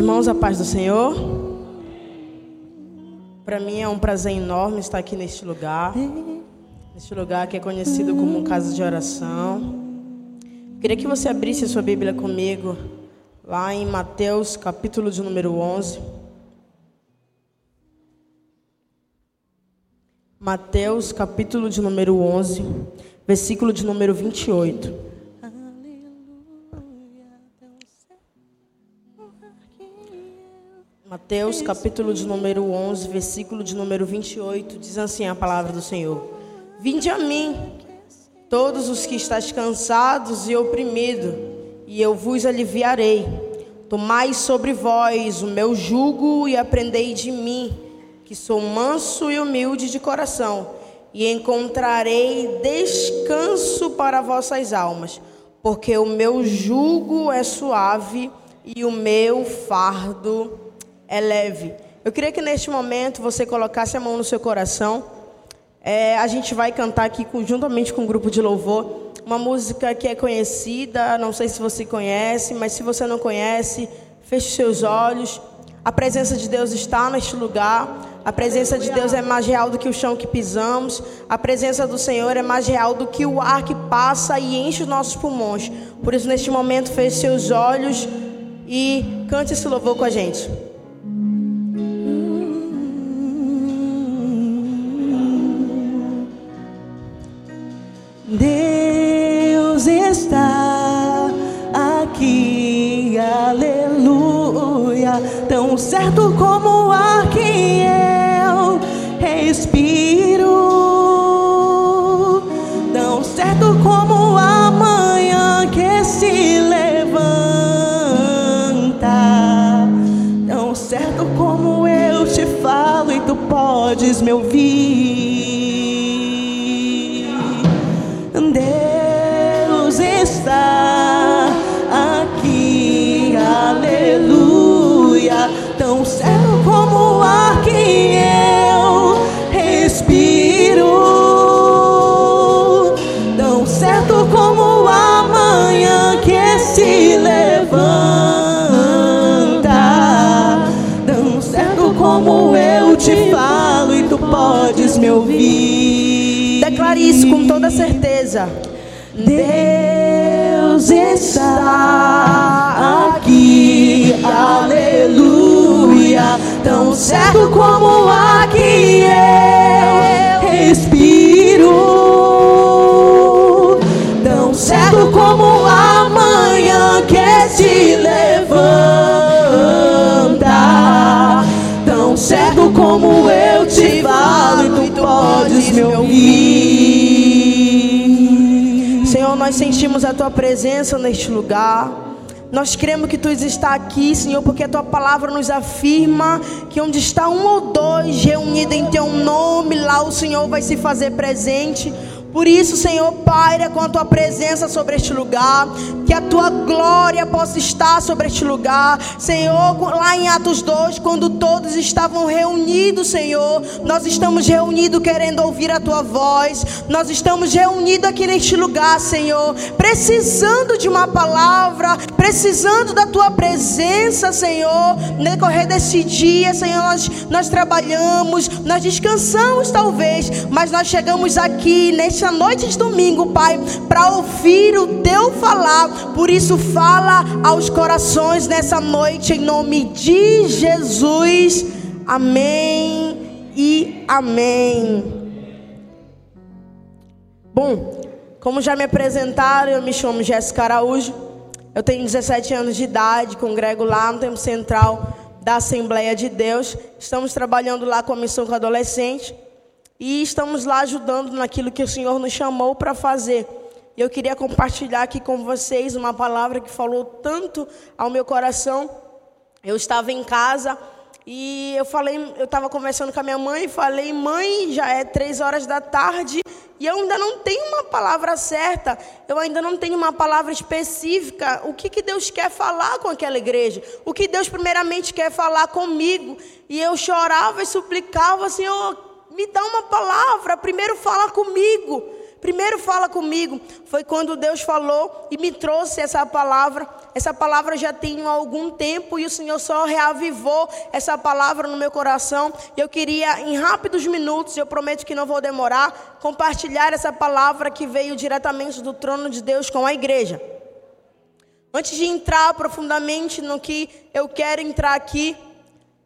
irmãos, a paz do Senhor. Para mim é um prazer enorme estar aqui neste lugar, neste lugar que é conhecido como casa de oração. Queria que você abrisse a sua Bíblia comigo, lá em Mateus, capítulo de número 11. Mateus, capítulo de número 11, versículo de número 28. Mateus, capítulo de número 11, versículo de número 28, diz assim a palavra do Senhor: Vinde a mim, todos os que estáis cansados e oprimidos, e eu vos aliviarei. Tomai sobre vós o meu jugo e aprendei de mim, que sou manso e humilde de coração, e encontrarei descanso para vossas almas, porque o meu jugo é suave e o meu fardo é leve. Eu queria que neste momento você colocasse a mão no seu coração. É, a gente vai cantar aqui juntamente com o um grupo de louvor uma música que é conhecida, não sei se você conhece, mas se você não conhece, feche seus olhos. A presença de Deus está neste lugar. A presença de Deus é mais real do que o chão que pisamos. A presença do Senhor é mais real do que o ar que passa e enche os nossos pulmões. Por isso, neste momento, feche seus olhos e cante esse louvor com a gente. Tão certo como o ar que eu respiro, tão certo como a manhã que se levanta, tão certo como eu te falo e tu podes me ouvir. Tão certo como o ar que eu respiro, tão certo como a manhã que se levanta, tão certo como eu te falo e tu podes me ouvir. Declare isso com toda certeza. Deus está aqui, aleluia. Tão certo como a que eu respiro, tão certo como a manhã que se levanta, tão certo como eu te falo e tu podes me ouvir. Senhor, nós sentimos a tua presença neste lugar. Nós cremos que tu está aqui, Senhor, porque a tua palavra nos afirma que onde está um ou dois reunidos em teu nome, lá o Senhor vai se fazer presente. Por isso, Senhor, paira com a tua presença sobre este lugar, que a tua glória possa estar sobre este lugar. Senhor, lá em Atos 2, quando todos estavam reunidos, Senhor, nós estamos reunidos querendo ouvir a tua voz. Nós estamos reunidos aqui neste lugar, Senhor, precisando de uma palavra, precisando da tua presença, Senhor. No decorrer desse dia, Senhor, nós, nós trabalhamos, nós descansamos talvez, mas nós chegamos aqui nesta noite de domingo, Pai, para ouvir o teu falar. Por isso, fala aos corações nessa noite, em nome de Jesus. Amém e amém. Bom, como já me apresentaram, eu me chamo Jéssica Araújo. Eu tenho 17 anos de idade, congrego lá no Tempo Central da Assembleia de Deus. Estamos trabalhando lá com a missão com adolescente e estamos lá ajudando naquilo que o Senhor nos chamou para fazer. Eu queria compartilhar aqui com vocês uma palavra que falou tanto ao meu coração. Eu estava em casa e eu falei, eu estava conversando com a minha mãe e falei, mãe, já é três horas da tarde e eu ainda não tenho uma palavra certa, eu ainda não tenho uma palavra específica. O que, que Deus quer falar com aquela igreja? O que Deus primeiramente quer falar comigo? E eu chorava e suplicava, Senhor, me dá uma palavra, primeiro fala comigo. Primeiro fala comigo foi quando Deus falou e me trouxe essa palavra. Essa palavra já tem algum tempo e o Senhor só reavivou essa palavra no meu coração. Eu queria, em rápidos minutos, eu prometo que não vou demorar, compartilhar essa palavra que veio diretamente do trono de Deus com a igreja. Antes de entrar profundamente no que eu quero entrar aqui,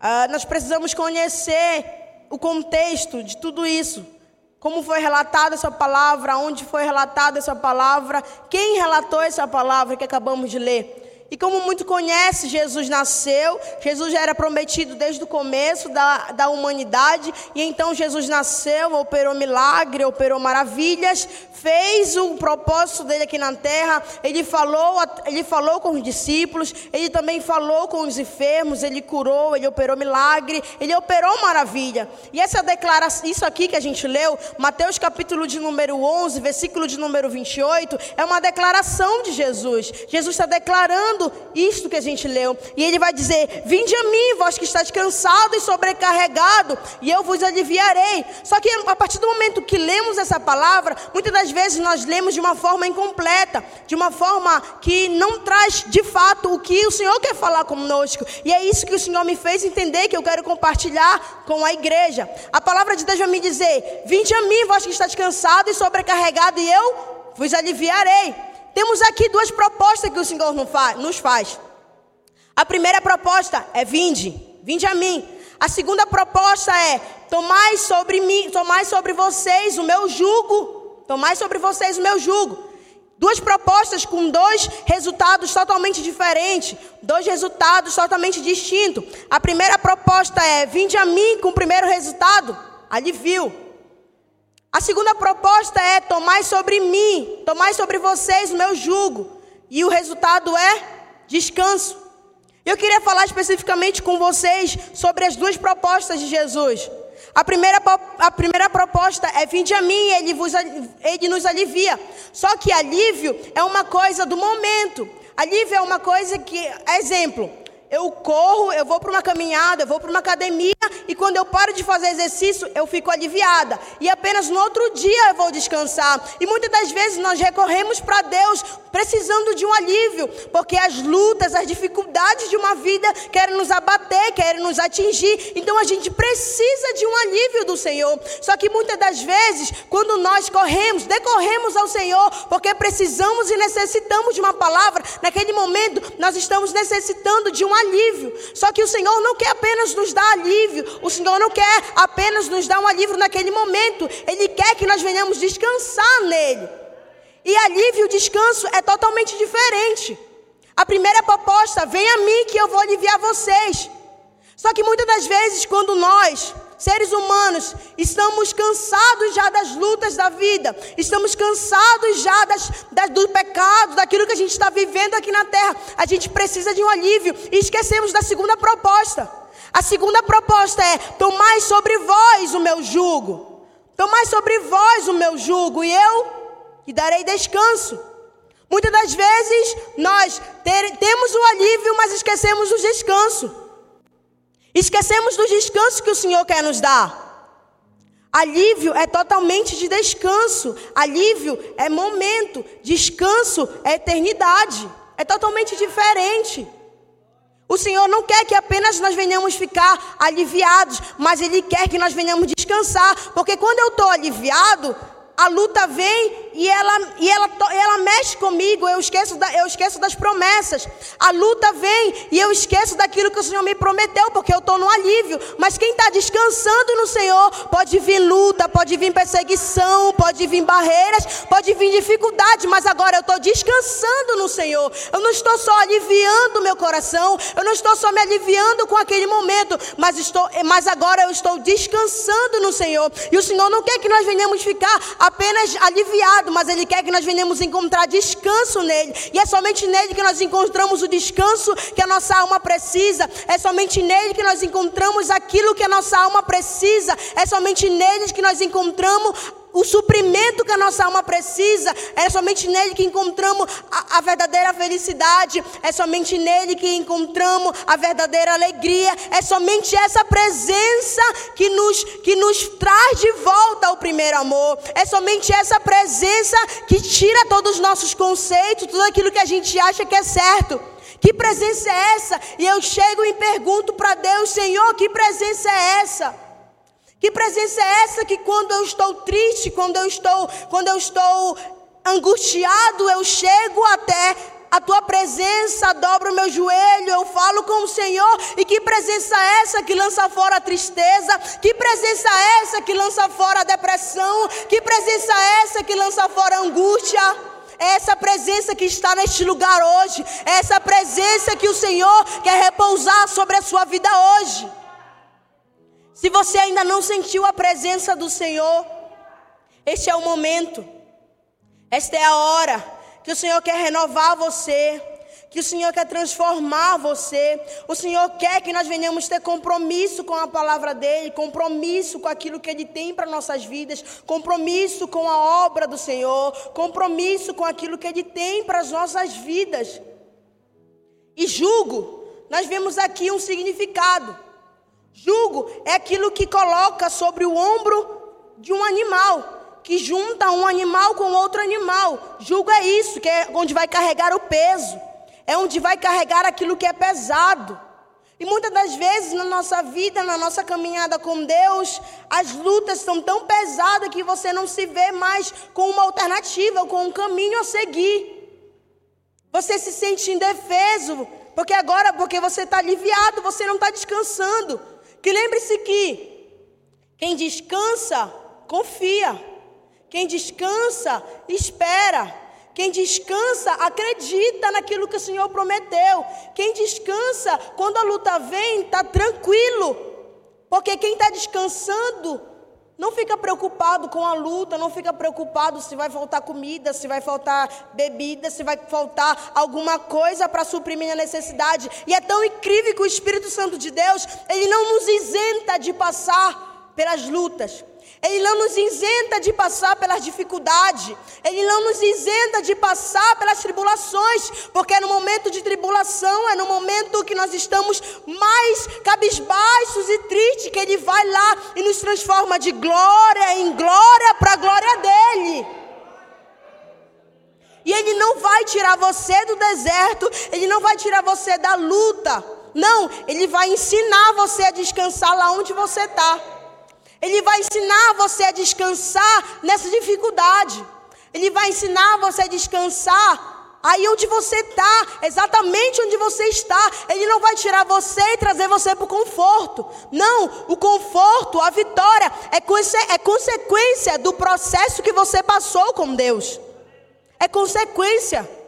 uh, nós precisamos conhecer o contexto de tudo isso como foi relatada essa palavra, onde foi relatada essa palavra, quem relatou essa palavra que acabamos de ler. E como muito conhece, Jesus nasceu, Jesus já era prometido desde o começo da, da humanidade, e então Jesus nasceu, operou milagre, operou maravilhas, fez o propósito dele aqui na terra, ele falou, ele falou com os discípulos, ele também falou com os enfermos, ele curou, ele operou milagre, ele operou maravilha. E essa declaração, isso aqui que a gente leu, Mateus capítulo de número 11, versículo de número 28, é uma declaração de Jesus. Jesus está declarando isto que a gente leu. E ele vai dizer: Vinde a mim, vós que estáis cansado e sobrecarregado, e eu vos aliviarei. Só que a partir do momento que lemos essa palavra, muitas das vezes nós lemos de uma forma incompleta, de uma forma que não traz de fato o que o Senhor quer falar conosco. E é isso que o Senhor me fez entender que eu quero compartilhar com a igreja. A palavra de Deus vai me dizer: Vinde a mim, vós que estáis cansado e sobrecarregado, e eu vos aliviarei. Temos aqui duas propostas que o Senhor nos faz. A primeira proposta é vinde, vinde a mim. A segunda proposta é tomai sobre mim, tomai sobre vocês o meu jugo, tomai sobre vocês o meu jugo. Duas propostas com dois resultados totalmente diferentes, dois resultados totalmente distintos. A primeira proposta é: vinde a mim com o primeiro resultado, alivio. A segunda proposta é: tomai sobre mim, tomai sobre vocês o meu jugo. E o resultado é descanso. Eu queria falar especificamente com vocês sobre as duas propostas de Jesus. A primeira, a primeira proposta é: vinde a mim, ele, vos, ele nos alivia. Só que alívio é uma coisa do momento. Alívio é uma coisa que, exemplo, eu corro, eu vou para uma caminhada, eu vou para uma academia e quando eu paro de fazer exercício, eu fico aliviada. E apenas no outro dia eu vou descansar. E muitas das vezes nós recorremos para Deus precisando de um alívio, porque as lutas, as dificuldades de uma vida querem nos abater, querem nos atingir. Então a gente precisa de um alívio do Senhor. Só que muitas das vezes, quando nós corremos, decorremos ao Senhor, porque precisamos e necessitamos de uma palavra, naquele momento nós estamos necessitando de um alívio. Só que o Senhor não quer apenas nos dar alívio, o Senhor não quer apenas nos dar um alívio naquele momento, Ele quer que nós venhamos descansar nele. E alívio e descanso é totalmente diferente. A primeira proposta, vem a mim que eu vou aliviar vocês. Só que muitas das vezes, quando nós, seres humanos, estamos cansados já das lutas da vida, estamos cansados já das, das, do pecado, daquilo que a gente está vivendo aqui na terra, a gente precisa de um alívio e esquecemos da segunda proposta. A segunda proposta é: tomai sobre vós o meu jugo, tomai sobre vós o meu jugo, e eu e darei descanso. Muitas das vezes nós ter, temos o alívio, mas esquecemos do descanso. Esquecemos do descanso que o Senhor quer nos dar. Alívio é totalmente de descanso. Alívio é momento. Descanso é eternidade. É totalmente diferente. O Senhor não quer que apenas nós venhamos ficar aliviados, mas Ele quer que nós venhamos descansar. Porque quando eu estou aliviado, a luta vem e ela, e ela, ela mexe comigo, eu esqueço, da, eu esqueço das promessas. A luta vem e eu esqueço daquilo que o Senhor me prometeu, porque eu estou no alívio. Mas quem está descansando no Senhor, pode vir luta, pode vir perseguição, pode vir barreiras, pode vir dificuldade, mas agora eu estou descansando no Senhor. Eu não estou só aliviando meu coração, eu não estou só me aliviando com aquele momento, mas, estou, mas agora eu estou descansando no Senhor. E o Senhor não quer que nós venhamos ficar apenas mas Ele quer que nós venhamos encontrar descanso nele. E é somente nele que nós encontramos o descanso que a nossa alma precisa. É somente nele que nós encontramos aquilo que a nossa alma precisa. É somente nele que nós encontramos o suprimento que a nossa alma precisa, é somente nele que encontramos a, a, verdadeira felicidade, é somente nele que encontramos a verdadeira alegria, é somente essa presença que nos, que nos traz de volta ao primeiro amor, é somente essa presença que tira todos os nossos conceitos, tudo aquilo que a gente acha que é certo. Que presença é essa? E eu chego e pergunto para Deus, Senhor, que presença é essa? Que presença é essa que quando eu estou triste, quando eu estou, quando eu estou angustiado, eu chego até a tua presença, dobro o meu joelho, eu falo com o Senhor. E que presença é essa que lança fora a tristeza? Que presença é essa que lança fora a depressão? Que presença é essa que lança fora a angústia? É essa presença que está neste lugar hoje. É essa presença que o Senhor quer repousar sobre a sua vida hoje. Se você ainda não sentiu a presença do Senhor, este é o momento, esta é a hora que o Senhor quer renovar você, que o Senhor quer transformar você, o Senhor quer que nós venhamos ter compromisso com a palavra dEle, compromisso com aquilo que Ele tem para nossas vidas, compromisso com a obra do Senhor, compromisso com aquilo que Ele tem para as nossas vidas. E julgo, nós vemos aqui um significado. Jugo é aquilo que coloca sobre o ombro de um animal, que junta um animal com outro animal. Jugo é isso, que é onde vai carregar o peso, é onde vai carregar aquilo que é pesado. E muitas das vezes na nossa vida, na nossa caminhada com Deus, as lutas são tão pesadas que você não se vê mais com uma alternativa, com um caminho a seguir. Você se sente indefeso, porque agora, porque você está aliviado, você não está descansando. Que lembre-se que quem descansa, confia. Quem descansa, espera. Quem descansa, acredita naquilo que o Senhor prometeu. Quem descansa, quando a luta vem, está tranquilo. Porque quem está descansando não fica preocupado com a luta, não fica preocupado se vai faltar comida, se vai faltar bebida, se vai faltar alguma coisa para suprir minha necessidade. E é tão incrível que o Espírito Santo de Deus, ele não nos isenta de passar pelas lutas. Ele não nos isenta de passar pelas dificuldades. Ele não nos isenta de passar pelas tribulações. Porque é no momento de tribulação, é no momento que nós estamos mais cabisbaixos e tristes, que Ele vai lá e nos transforma de glória em glória para a glória dEle. E Ele não vai tirar você do deserto, Ele não vai tirar você da luta. Não, Ele vai ensinar você a descansar lá onde você está. Ele vai ensinar você a descansar nessa dificuldade. Ele vai ensinar você a descansar aí onde você está, exatamente onde você está. Ele não vai tirar você e trazer você para o conforto. Não, o conforto, a vitória é, conse é consequência do processo que você passou com Deus. É consequência.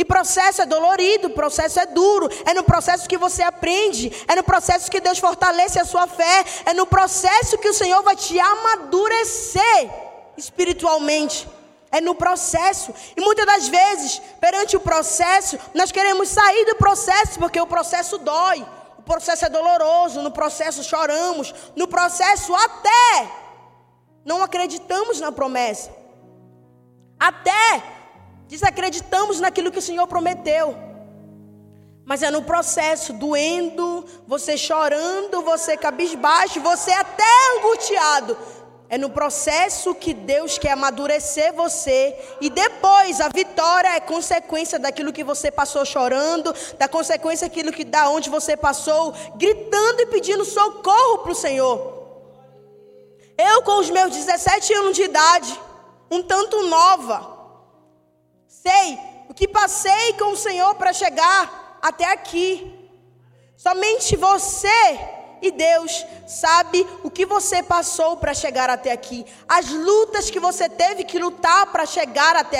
E processo é dolorido, processo é duro, é no processo que você aprende, é no processo que Deus fortalece a sua fé, é no processo que o Senhor vai te amadurecer espiritualmente. É no processo. E muitas das vezes, perante o processo, nós queremos sair do processo porque o processo dói. O processo é doloroso, no processo choramos, no processo até não acreditamos na promessa. Até Desacreditamos naquilo que o Senhor prometeu. Mas é no processo, doendo, você chorando, você cabisbaixo, você até angustiado. É no processo que Deus quer amadurecer você. E depois a vitória é consequência daquilo que você passou chorando, da consequência daquilo que da onde você passou, gritando e pedindo socorro para o Senhor. Eu, com os meus 17 anos de idade, um tanto nova, Sei o que passei com o Senhor para chegar até aqui. Somente você e Deus sabe o que você passou para chegar até aqui, as lutas que você teve que lutar para chegar até